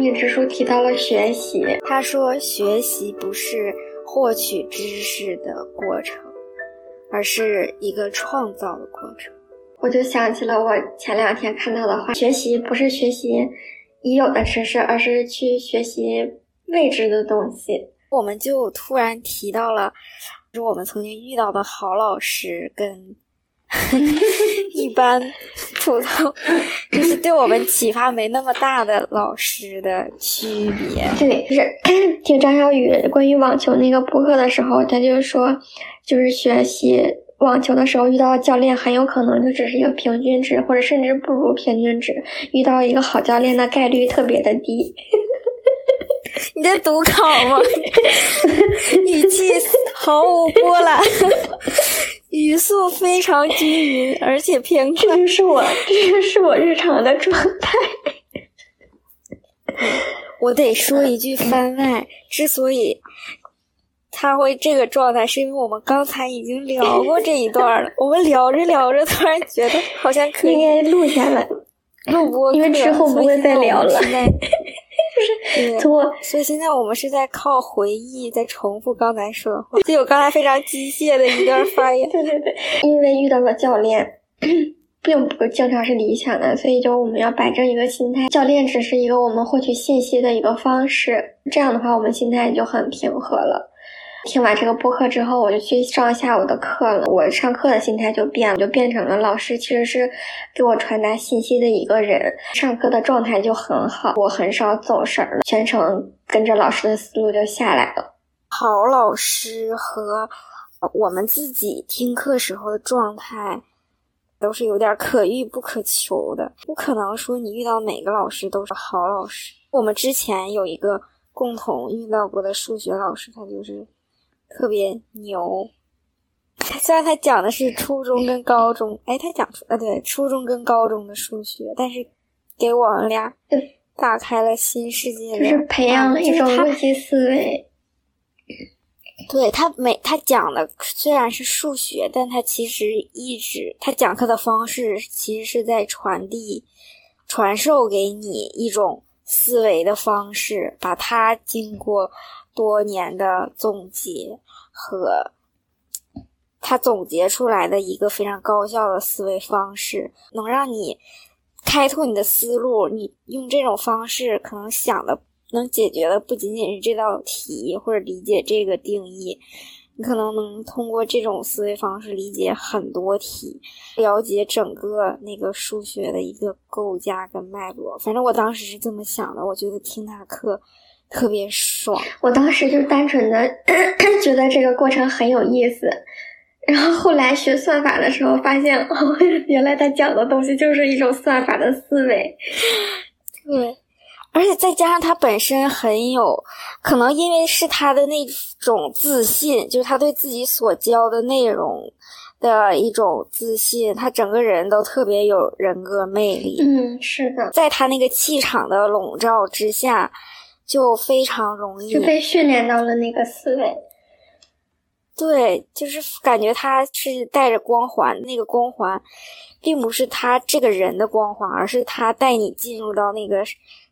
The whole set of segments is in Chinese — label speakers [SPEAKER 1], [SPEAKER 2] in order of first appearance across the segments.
[SPEAKER 1] 命之书提到了学习，
[SPEAKER 2] 他说学习不是获取知识的过程，而是一个创造的过程。
[SPEAKER 1] 我就想起了我前两天看到的话：学习不是学习已有的知识，而是去学习未知的东西。
[SPEAKER 2] 我们就突然提到了，就是我们曾经遇到的好老师跟 一般普通，就是对我们启发没那么大的老师的区别。
[SPEAKER 1] 对，就是听张小雨关于网球那个播客的时候，他就说，就是学习。网球的时候遇到教练，很有可能就只是一个平均值，或者甚至不如平均值。遇到一个好教练的概率特别的低。
[SPEAKER 2] 你在读考吗？语气毫无波澜，语速非常均匀，而且偏快。
[SPEAKER 1] 这就是我，这就是我日常的状态。
[SPEAKER 2] 我得说一句番外，之所以。他会这个状态，是因为我们刚才已经聊过这一段了。我们聊着聊着，突然觉得好像可以
[SPEAKER 1] 应该录下来，
[SPEAKER 2] 录播，
[SPEAKER 1] 因为之后不会再聊了。
[SPEAKER 2] 就是
[SPEAKER 1] 错，
[SPEAKER 2] 所以现在我们是在靠回忆，在重复刚才说的话。就我刚才非常机械的一段发言。
[SPEAKER 1] 对对对，因为遇到了教练，并不经常是理想的，所以就我们要摆正一个心态。教练只是一个我们获取信息的一个方式，这样的话，我们心态就很平和了。听完这个播客之后，我就去上下午的课了。我上课的心态就变了，就变成了老师其实是给我传达信息的一个人。上课的状态就很好，我很少走神了，全程跟着老师的思路就下来了。
[SPEAKER 2] 好老师和我们自己听课时候的状态都是有点可遇不可求的，不可能说你遇到每个老师都是好老师。我们之前有一个共同遇到过的数学老师，他就是。特别牛，虽然他讲的是初中跟高中，哎，他讲出啊，对，初中跟高中的数学，但是给我们俩打开了新世界，
[SPEAKER 1] 就是培养了一种逻辑思维。
[SPEAKER 2] 对他每他讲的虽然是数学，但他其实一直他讲课的方式其实是在传递、传授给你一种思维的方式，把它经过。多年的总结和他总结出来的一个非常高效的思维方式，能让你开拓你的思路。你用这种方式，可能想的能解决的不仅仅是这道题或者理解这个定义，你可能能通过这种思维方式理解很多题，了解整个那个数学的一个构架跟脉络。反正我当时是这么想的，我觉得听他课。特别爽！
[SPEAKER 1] 我当时就单纯的 觉得这个过程很有意思，然后后来学算法的时候发现，哦，原来他讲的东西就是一种算法的思维。
[SPEAKER 2] 对，而且再加上他本身很有可能，因为是他的那种自信，就是他对自己所教的内容的一种自信，他整个人都特别有人格魅力。
[SPEAKER 1] 嗯，是的，
[SPEAKER 2] 在他那个气场的笼罩之下。就非常容易
[SPEAKER 1] 就被训练到了那个思维，
[SPEAKER 2] 对，就是感觉他是带着光环，那个光环，并不是他这个人的光环，而是他带你进入到那个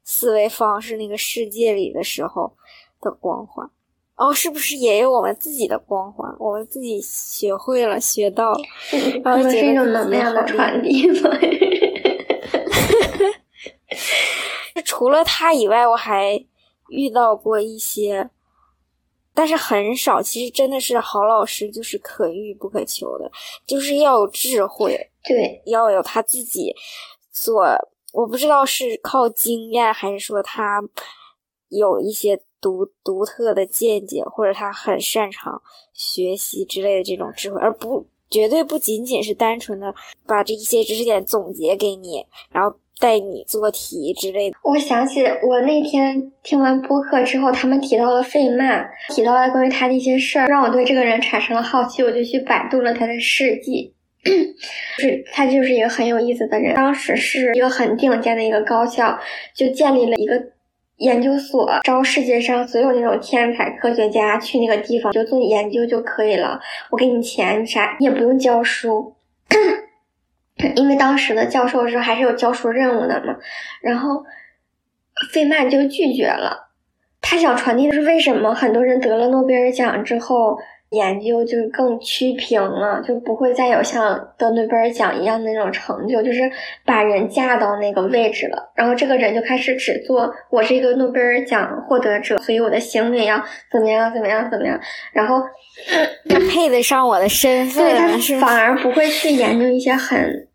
[SPEAKER 2] 思维方式、那个世界里的时候的光环。哦，是不是也有我们自己的光环？我们自己学会了，学到了，然后
[SPEAKER 1] 是一种能量的传递 吗？
[SPEAKER 2] 除了他以外，我还。遇到过一些，但是很少。其实真的是好老师，就是可遇不可求的，就是要有智慧，
[SPEAKER 1] 对，
[SPEAKER 2] 要有他自己所，我不知道是靠经验，还是说他有一些独独特的见解，或者他很擅长学习之类的这种智慧，而不绝对不仅仅是单纯的把这一些知识点总结给你，然后。带你做题之类的。
[SPEAKER 1] 我想起我那天听完播客之后，他们提到了费曼，提到了关于他的一些事儿，让我对这个人产生了好奇，我就去百度了他的事迹。就是他就是一个很有意思的人。当时是一个很顶尖的一个高校，就建立了一个研究所，招世界上所有那种天才科学家去那个地方就做研究就可以了。我给你钱你啥，你也不用教书。因为当时的教授是还是有教书任务的嘛，然后，费曼就拒绝了。他想传递的是为什么很多人得了诺贝尔奖之后。研究就更趋平了，就不会再有像得诺贝尔奖一样的那种成就，就是把人架到那个位置了。然后这个人就开始只做我是一个诺贝尔奖获得者，所以我的行为要怎么样怎么样怎么样，然后
[SPEAKER 2] 他配得上我的身份。
[SPEAKER 1] 对他反而不会去研究一些很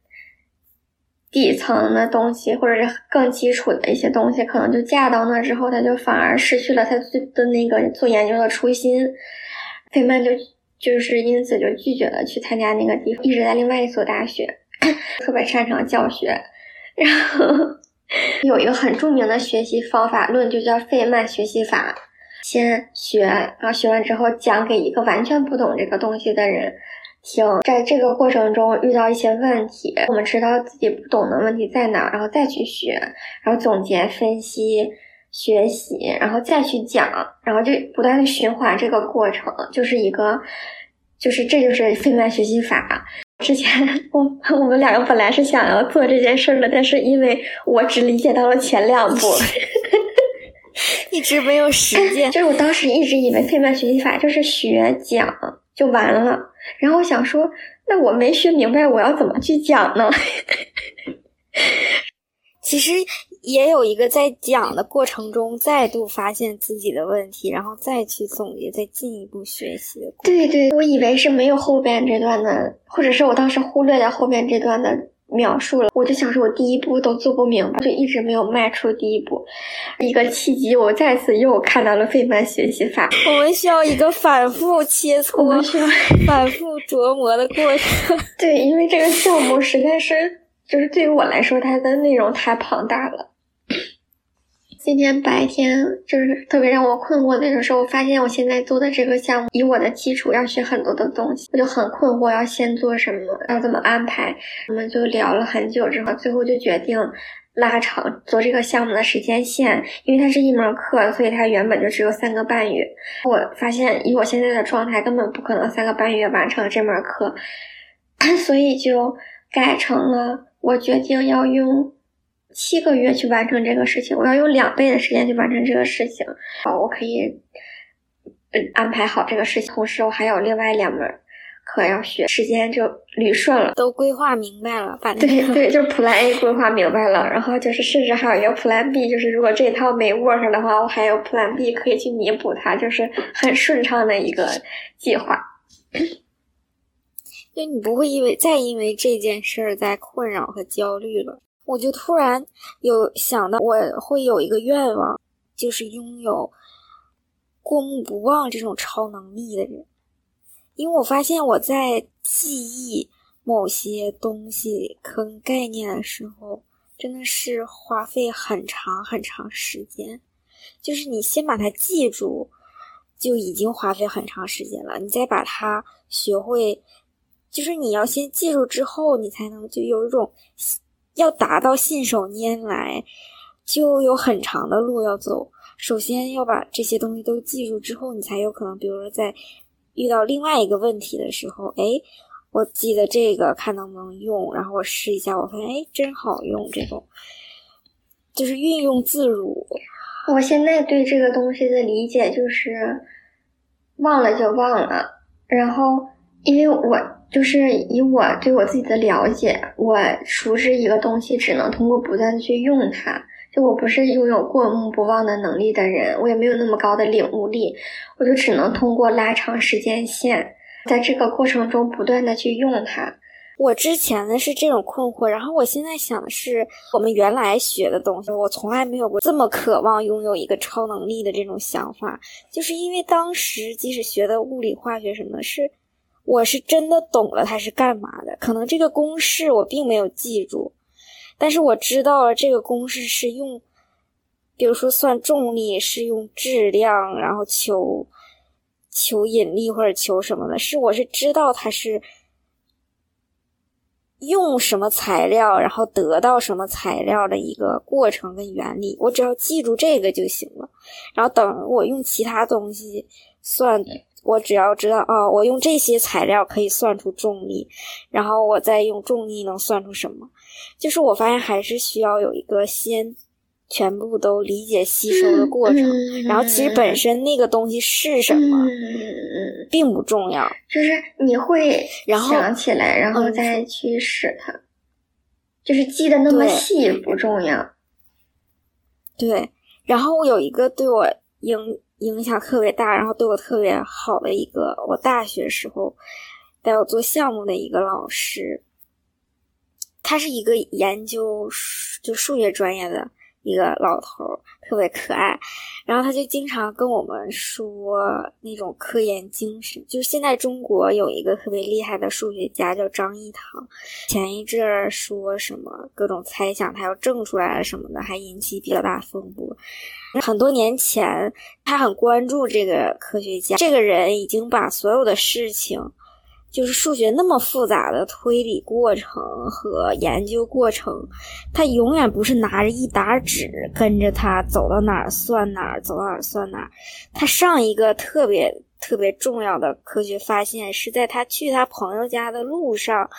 [SPEAKER 1] 底层的东西，或者是更基础的一些东西，可能就嫁到那之后，他就反而失去了他最的那个做研究的初心。费曼就就是因此就拒绝了去参加那个地方，一直在另外一所大学，特别擅长教学。然后有一个很著名的学习方法论，就叫费曼学习法。先学，然后学完之后讲给一个完全不懂这个东西的人听。在这个过程中遇到一些问题，我们知道自己不懂的问题在哪，然后再去学，然后总结分析。学习，然后再去讲，然后就不断的循环这个过程，就是一个，就是这就是费曼学习法。之前 我我们两个本来是想要做这件事儿的，但是因为我只理解到了前两步，
[SPEAKER 2] 一直没有实践。
[SPEAKER 1] 就是我当时一直以为费曼学习法就是学讲就完了，然后我想说，那我没学明白，我要怎么去讲呢？
[SPEAKER 2] 其实。也有一个在讲的过程中再度发现自己的问题，然后再去总结，再进一步学习的。
[SPEAKER 1] 对对，我以为是没有后边这段的，或者是我当时忽略掉后边这段的描述了。我就想说，我第一步都做不明白，就一直没有迈出第一步。一个契机，我再次又看到了费曼学习法。
[SPEAKER 2] 我们需要一个反复切磋、
[SPEAKER 1] 需要
[SPEAKER 2] 反复琢磨的过程。
[SPEAKER 1] 对，因为这个项目实在是，就是对于我来说，它的内容太庞大了。今天白天就是特别让我困惑的就是，我发现我现在做的这个项目，以我的基础要学很多的东西，我就很困惑，要先做什么，要怎么安排。我们就聊了很久之后，最后就决定拉长做这个项目的时间线，因为它是一门课，所以它原本就只有三个半月。我发现以我现在的状态，根本不可能三个半月完成这门课，所以就改成了我决定要用。七个月去完成这个事情，我要用两倍的时间去完成这个事情。好，我可以，嗯，安排好这个事情。同时，我还有另外两门课要学，时间就捋顺了，
[SPEAKER 2] 都规划明白了。把
[SPEAKER 1] 对 对，就是 Plan A 规划明白了，然后就是甚至还有一个 Plan B，就是如果这套没 work 的话，我还有 Plan B 可以去弥补它，就是很顺畅的一个计划。
[SPEAKER 2] 就你不会因为再因为这件事儿在困扰和焦虑了。我就突然有想到，我会有一个愿望，就是拥有过目不忘这种超能力的人。因为我发现我在记忆某些东西跟概念的时候，真的是花费很长很长时间。就是你先把它记住，就已经花费很长时间了。你再把它学会，就是你要先记住之后，你才能就有一种。要达到信手拈来，就有很长的路要走。首先要把这些东西都记住之后，你才有可能，比如说在遇到另外一个问题的时候，哎，我记得这个，看能不能用，然后我试一下，我发现哎，真好用。这种就是运用自如。
[SPEAKER 1] 我现在对这个东西的理解就是，忘了就忘了，然后因为我。就是以我对我自己的了解，我熟知一个东西只能通过不断的去用它。就我不是拥有过目不忘的能力的人，我也没有那么高的领悟力，我就只能通过拉长时间线，在这个过程中不断的去用它。
[SPEAKER 2] 我之前呢是这种困惑，然后我现在想的是，我们原来学的东西，我从来没有过这么渴望拥有一个超能力的这种想法，就是因为当时即使学的物理、化学什么是。我是真的懂了它是干嘛的，可能这个公式我并没有记住，但是我知道了这个公式是用，比如说算重力是用质量，然后求求引力或者求什么的，是我是知道它是用什么材料，然后得到什么材料的一个过程跟原理，我只要记住这个就行了，然后等我用其他东西算。我只要知道啊，我用这些材料可以算出重力，然后我再用重力能算出什么？就是我发现还是需要有一个先全部都理解吸收的过程。然后其实本身那个东西是什么，并不重要。
[SPEAKER 1] 就是你会
[SPEAKER 2] 然后
[SPEAKER 1] 想起来，然后再去使它，就是记得那么细不重要。
[SPEAKER 2] 对，然后我有一个对我影影响特别大，然后对我特别好的一个，我大学时候带我做项目的一个老师。他是一个研究就数学专业的一个老头，特别可爱。然后他就经常跟我们说那种科研精神。就是现在中国有一个特别厉害的数学家叫张益唐，前一阵儿说什么各种猜想他要证出来了什么的，还引起比较大风波。很多年前，他很关注这个科学家，这个人已经把所有的事情。就是数学那么复杂的推理过程和研究过程，他永远不是拿着一沓纸跟着他走到哪儿算哪儿，走到哪儿算哪儿。他上一个特别特别重要的科学发现是在他去他朋友家的路上，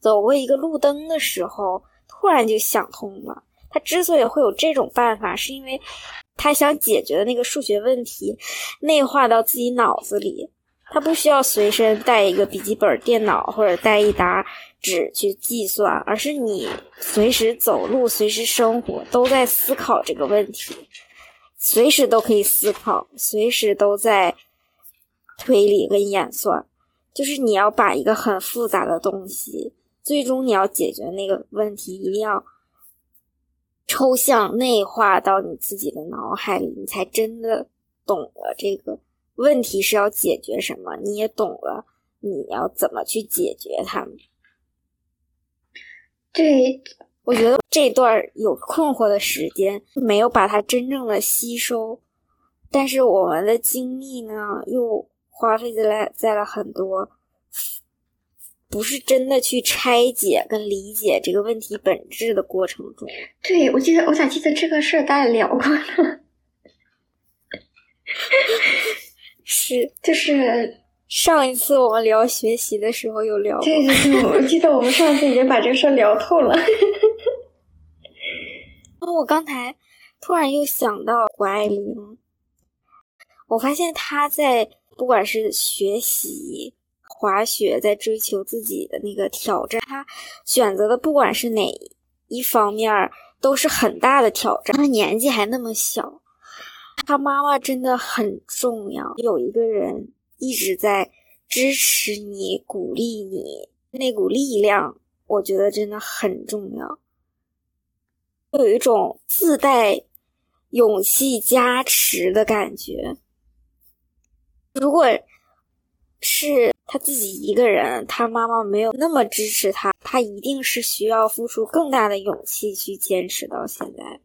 [SPEAKER 2] 走过一个路灯的时候，突然就想通了。他之所以会有这种办法，是因为他想解决的那个数学问题内化到自己脑子里。他不需要随身带一个笔记本电脑或者带一沓纸去计算，而是你随时走路、随时生活都在思考这个问题，随时都可以思考，随时都在推理跟演算。就是你要把一个很复杂的东西，最终你要解决那个问题，一定要抽象内化到你自己的脑海里，你才真的懂了这个。问题是要解决什么？你也懂了，你要怎么去解决它们？
[SPEAKER 1] 对，
[SPEAKER 2] 我觉得这段有困惑的时间没有把它真正的吸收，但是我们的精力呢，又花费在了在了很多，不是真的去拆解跟理解这个问题本质的过程中。
[SPEAKER 1] 对，我记得我咋记得这个事儿咱俩聊过呢？
[SPEAKER 2] 是，
[SPEAKER 1] 就是
[SPEAKER 2] 上一次我们聊学习的时候有聊过。
[SPEAKER 1] 对对对，我记得我们上次已经把这个事聊透了。
[SPEAKER 2] 哦，我刚才突然又想到谷爱凌，我发现她在不管是学习、滑雪，在追求自己的那个挑战，她选择的不管是哪一方面，都是很大的挑战。她年纪还那么小。他妈妈真的很重要，有一个人一直在支持你、鼓励你，那股力量，我觉得真的很重要。有一种自带勇气加持的感觉。如果是他自己一个人，他妈妈没有那么支持他，他一定是需要付出更大的勇气去坚持到现在。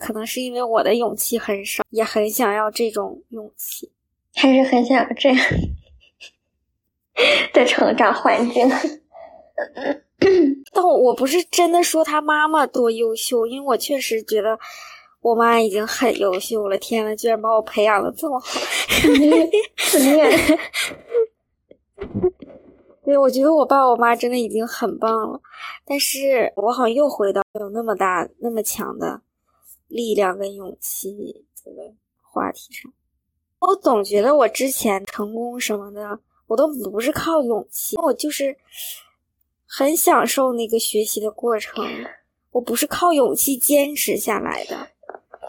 [SPEAKER 2] 可能是因为我的勇气很少，也很想要这种勇气，
[SPEAKER 1] 还是很想要这样的成长环境。
[SPEAKER 2] 但我我不是真的说他妈妈多优秀，因为我确实觉得我妈已经很优秀了。天呐，居然把我培养的这么好！
[SPEAKER 1] 自恋。
[SPEAKER 2] 对，我觉得我爸我妈真的已经很棒了，但是我好像又回到有那么大、那么强的。力量跟勇气这个话题上，我总觉得我之前成功什么的，我都不是靠勇气，我就是很享受那个学习的过程，我不是靠勇气坚持下来的。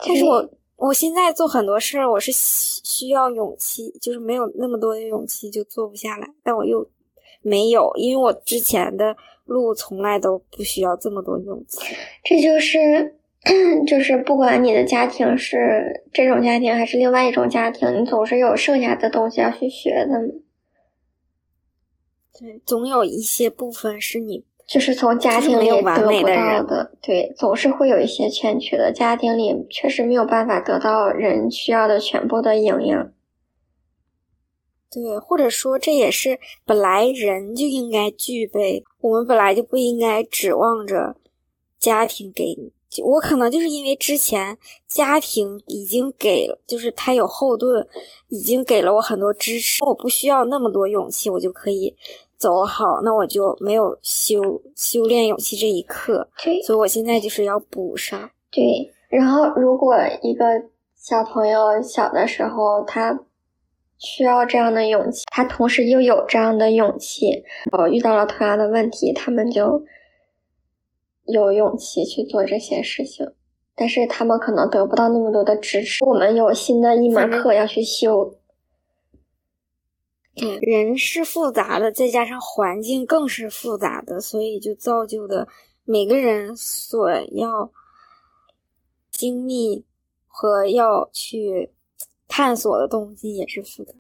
[SPEAKER 2] 但是我我现在做很多事儿，我是需要勇气，就是没有那么多的勇气就做不下来。但我又没有，因为我之前的路从来都不需要这么多勇气。
[SPEAKER 1] 这就是。就是不管你的家庭是这种家庭还是另外一种家庭，你总是有剩下的东西要去学的。
[SPEAKER 2] 对，总有一些部分是你
[SPEAKER 1] 就是从家庭里得不到的。对，总是会有一些欠缺的，家庭里确实没有办法得到人需要的全部的营养。
[SPEAKER 2] 对，或者说这也是本来人就应该具备，我们本来就不应该指望着家庭给你。我可能就是因为之前家庭已经给了，就是他有后盾，已经给了我很多支持，我不需要那么多勇气，我就可以走好。那我就没有修修炼勇气这一刻，所以我现在就是要补上。
[SPEAKER 1] 对，然后如果一个小朋友小的时候他需要这样的勇气，他同时又有这样的勇气，呃，遇到了同样的问题，他们就有勇气去做这些事情。但是他们可能得不到那么多的支持。我们有新的一门课要去修。
[SPEAKER 2] 对，人是复杂的，再加上环境更是复杂的，所以就造就的每个人所要经历和要去探索的东西也是复杂。